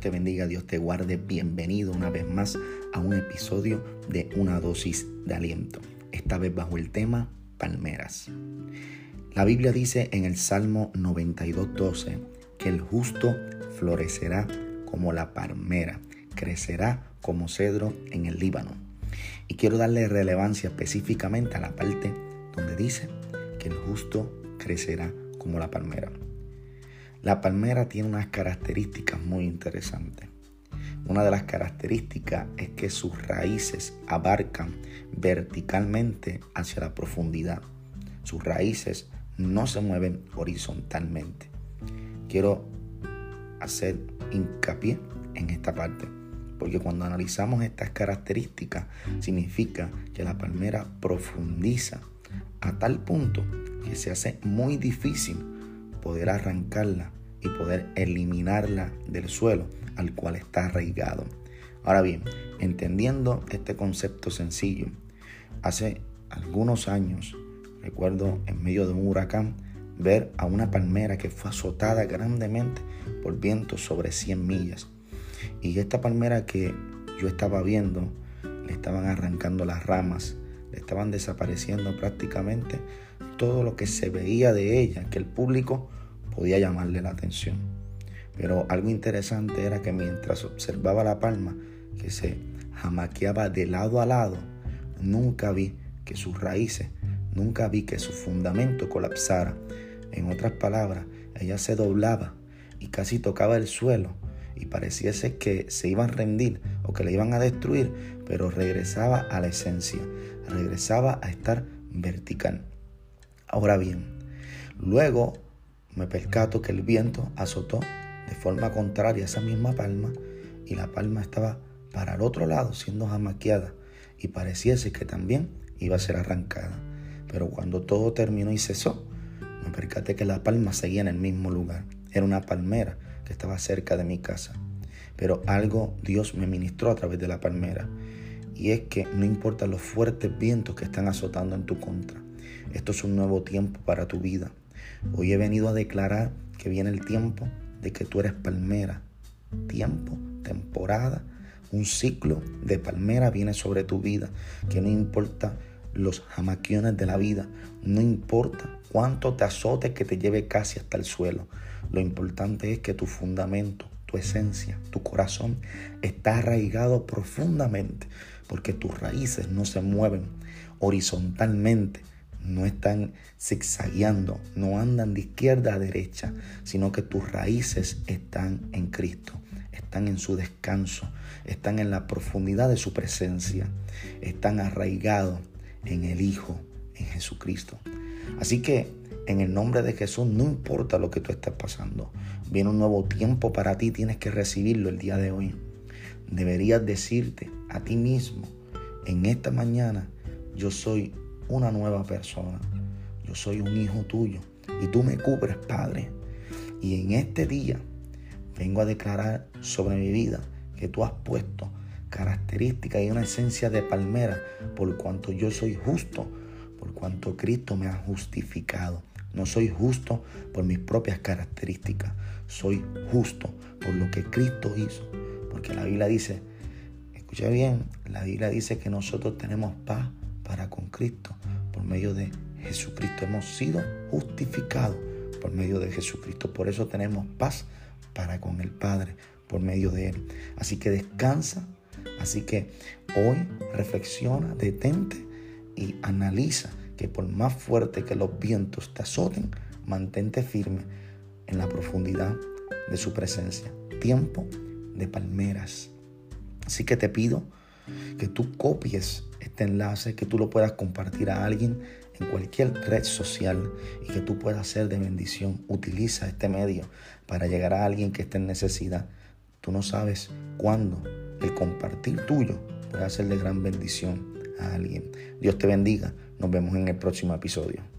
Te bendiga, Dios te guarde. Bienvenido una vez más a un episodio de Una dosis de aliento. Esta vez bajo el tema Palmeras. La Biblia dice en el Salmo 92.12 que el justo florecerá como la palmera, crecerá como cedro en el Líbano. Y quiero darle relevancia específicamente a la parte donde dice que el justo crecerá como la palmera. La palmera tiene unas características muy interesantes. Una de las características es que sus raíces abarcan verticalmente hacia la profundidad. Sus raíces no se mueven horizontalmente. Quiero hacer hincapié en esta parte, porque cuando analizamos estas características significa que la palmera profundiza a tal punto que se hace muy difícil poder arrancarla y poder eliminarla del suelo al cual está arraigado. Ahora bien, entendiendo este concepto sencillo, hace algunos años, recuerdo en medio de un huracán, ver a una palmera que fue azotada grandemente por vientos sobre 100 millas. Y esta palmera que yo estaba viendo, le estaban arrancando las ramas, le estaban desapareciendo prácticamente todo lo que se veía de ella, que el público podía llamarle la atención. Pero algo interesante era que mientras observaba la palma que se jamaqueaba de lado a lado, nunca vi que sus raíces, nunca vi que su fundamento colapsara. En otras palabras, ella se doblaba y casi tocaba el suelo y pareciese que se iban a rendir o que le iban a destruir, pero regresaba a la esencia, regresaba a estar vertical. Ahora bien, luego me percato que el viento azotó de forma contraria esa misma palma y la palma estaba para el otro lado siendo jamaqueada y pareciese que también iba a ser arrancada. Pero cuando todo terminó y cesó, me percaté que la palma seguía en el mismo lugar. Era una palmera que estaba cerca de mi casa. Pero algo Dios me ministró a través de la palmera. Y es que no importa los fuertes vientos que están azotando en tu contra. Esto es un nuevo tiempo para tu vida. Hoy he venido a declarar que viene el tiempo de que tú eres palmera. Tiempo, temporada, un ciclo de palmera viene sobre tu vida. Que no importa los jamaquiones de la vida, no importa cuánto te azote que te lleve casi hasta el suelo. Lo importante es que tu fundamento, tu esencia, tu corazón está arraigado profundamente porque tus raíces no se mueven horizontalmente no están zigzagueando, no andan de izquierda a derecha, sino que tus raíces están en Cristo, están en su descanso, están en la profundidad de su presencia, están arraigados en el Hijo, en Jesucristo. Así que en el nombre de Jesús, no importa lo que tú estés pasando, viene un nuevo tiempo para ti, tienes que recibirlo el día de hoy. Deberías decirte a ti mismo, en esta mañana, yo soy una nueva persona. Yo soy un hijo tuyo y tú me cubres, Padre. Y en este día vengo a declarar sobre mi vida que tú has puesto características y una esencia de palmera por cuanto yo soy justo, por cuanto Cristo me ha justificado. No soy justo por mis propias características, soy justo por lo que Cristo hizo. Porque la Biblia dice, escucha bien, la Biblia dice que nosotros tenemos paz para con Cristo por medio de Jesucristo. Hemos sido justificados por medio de Jesucristo. Por eso tenemos paz para con el Padre por medio de Él. Así que descansa. Así que hoy reflexiona, detente y analiza que por más fuerte que los vientos te azoten, mantente firme en la profundidad de su presencia. Tiempo de palmeras. Así que te pido que tú copies este enlace, que tú lo puedas compartir a alguien en cualquier red social y que tú puedas ser de bendición. Utiliza este medio para llegar a alguien que esté en necesidad. Tú no sabes cuándo el compartir tuyo puede ser de gran bendición a alguien. Dios te bendiga. Nos vemos en el próximo episodio.